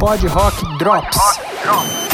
Pod Rock Drops.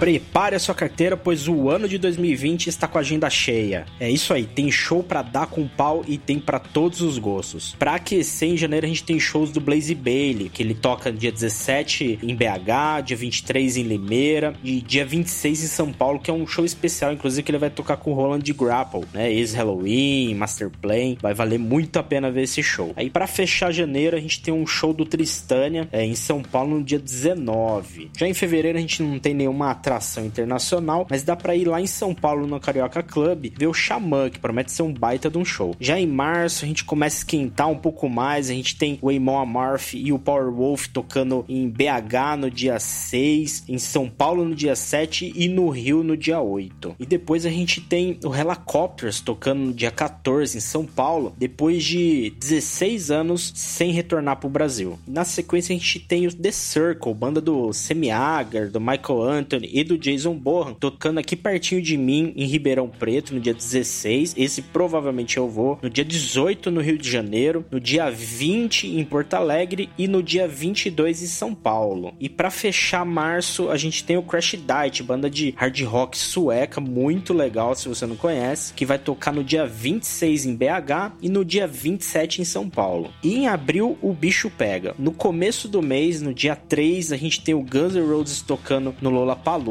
Prepare a sua carteira, pois o ano de 2020 está com a agenda cheia. É isso aí, tem show para dar com pau e tem para todos os gostos. Pra aquecer, em janeiro a gente tem shows do Blaze Bailey, que ele toca dia 17 em BH, dia 23 em Limeira e dia 26 em São Paulo, que é um show especial, inclusive que ele vai tocar com o Roland Grapple, né? Ex-Halloween, Master Plan, vai valer muito a pena ver esse show. Aí para fechar janeiro a gente tem um show do Tristânia é, em São Paulo no dia 19. Já em fevereiro a gente não tem nenhuma atração internacional, mas dá para ir lá em São Paulo no Carioca Club ver o Xamã, que promete ser um baita de um show. Já em março a gente começa a esquentar um pouco mais, a gente tem o Amon Amarth e o Powerwolf tocando em BH no dia 6, em São Paulo no dia 7 e no Rio no dia 8. E depois a gente tem o Helicopters tocando no dia 14 em São Paulo, depois de 16 anos sem retornar para o Brasil. Na sequência a gente tem o The Circle, banda do Semiagar, do Michael Anthony e do Jason Bohan, tocando aqui pertinho de mim, em Ribeirão Preto, no dia 16. Esse provavelmente eu vou. No dia 18, no Rio de Janeiro. No dia 20, em Porto Alegre. E no dia 22, em São Paulo. E para fechar março, a gente tem o Crash Diet, banda de hard rock sueca, muito legal se você não conhece, que vai tocar no dia 26 em BH e no dia 27 em São Paulo. E em abril, o bicho pega. No começo do mês, no dia 3, a gente tem o Guns N' Roses tocando no Lollapalooza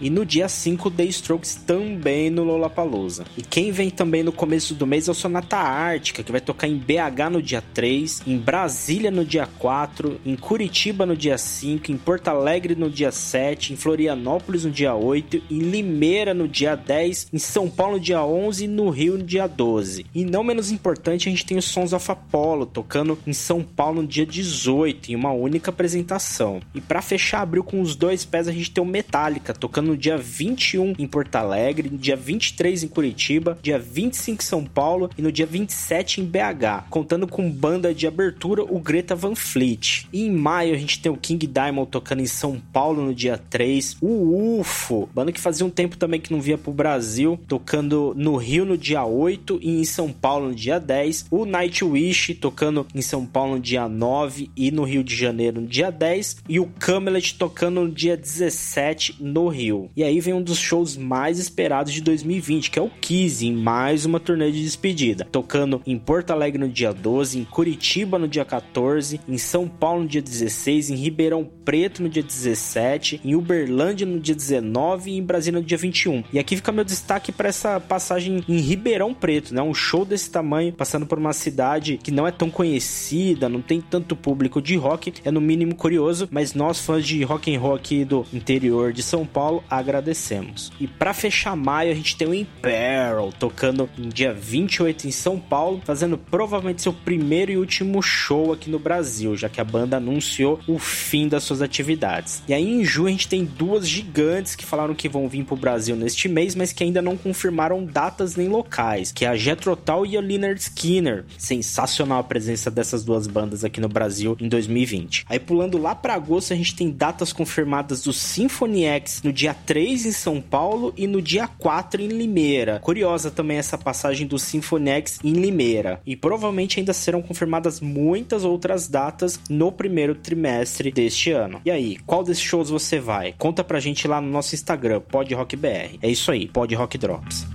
e no dia 5 The Strokes também no Lollapalooza. E quem vem também no começo do mês é o Sonata Ártica, que vai tocar em BH no dia 3, em Brasília no dia 4, em Curitiba no dia 5, em Porto Alegre no dia 7, em Florianópolis no dia 8, em Limeira no dia 10, em São Paulo no dia 11 e no Rio no dia 12. E não menos importante, a gente tem os Sons of Apollo tocando em São Paulo no dia 18, em uma única apresentação. E para fechar abril com os dois pés, a gente tem o Metallica tocando no dia 21 em Porto Alegre, no dia 23 em Curitiba, dia 25 em São Paulo e no dia 27 em BH, contando com banda de abertura o Greta Van Fleet. E em maio a gente tem o King Diamond tocando em São Paulo no dia 3, o UFO, banda que fazia um tempo também que não via pro Brasil, tocando no Rio no dia 8 e em São Paulo no dia 10, o Nightwish tocando em São Paulo no dia 9 e no Rio de Janeiro no dia 10 e o Camelot tocando no dia 17 no Rio. E aí vem um dos shows mais esperados de 2020, que é o Kiss, em mais uma turnê de despedida. Tocando em Porto Alegre no dia 12, em Curitiba no dia 14, em São Paulo no dia 16, em Ribeirão Preto no dia 17, em Uberlândia no dia 19 e em Brasília no dia 21. E aqui fica meu destaque para essa passagem em Ribeirão Preto, né? Um show desse tamanho, passando por uma cidade que não é tão conhecida, não tem tanto público de rock, é no mínimo curioso, mas nós fãs de rock and roll aqui do interior de São Paulo agradecemos. E para fechar maio, a gente tem o Imperil tocando no dia 28 em São Paulo, fazendo provavelmente seu primeiro e último show aqui no Brasil, já que a banda anunciou o fim das suas atividades. E aí em junho a gente tem duas gigantes que falaram que vão vir pro Brasil neste mês, mas que ainda não confirmaram datas nem locais, que é a Jethro Tull e a Leonard Skinner. Sensacional a presença dessas duas bandas aqui no Brasil em 2020. Aí pulando lá para agosto, a gente tem datas confirmadas do Symphony X no dia 3 em São Paulo e no dia 4 em Limeira. Curiosa também essa passagem do Symphony X em Limeira. E provavelmente ainda serão confirmadas muitas outras datas no primeiro trimestre deste ano. E aí, qual desses shows você vai? Conta pra gente lá no nosso Instagram, PodRockBR. É isso aí, Pod Rock Drops.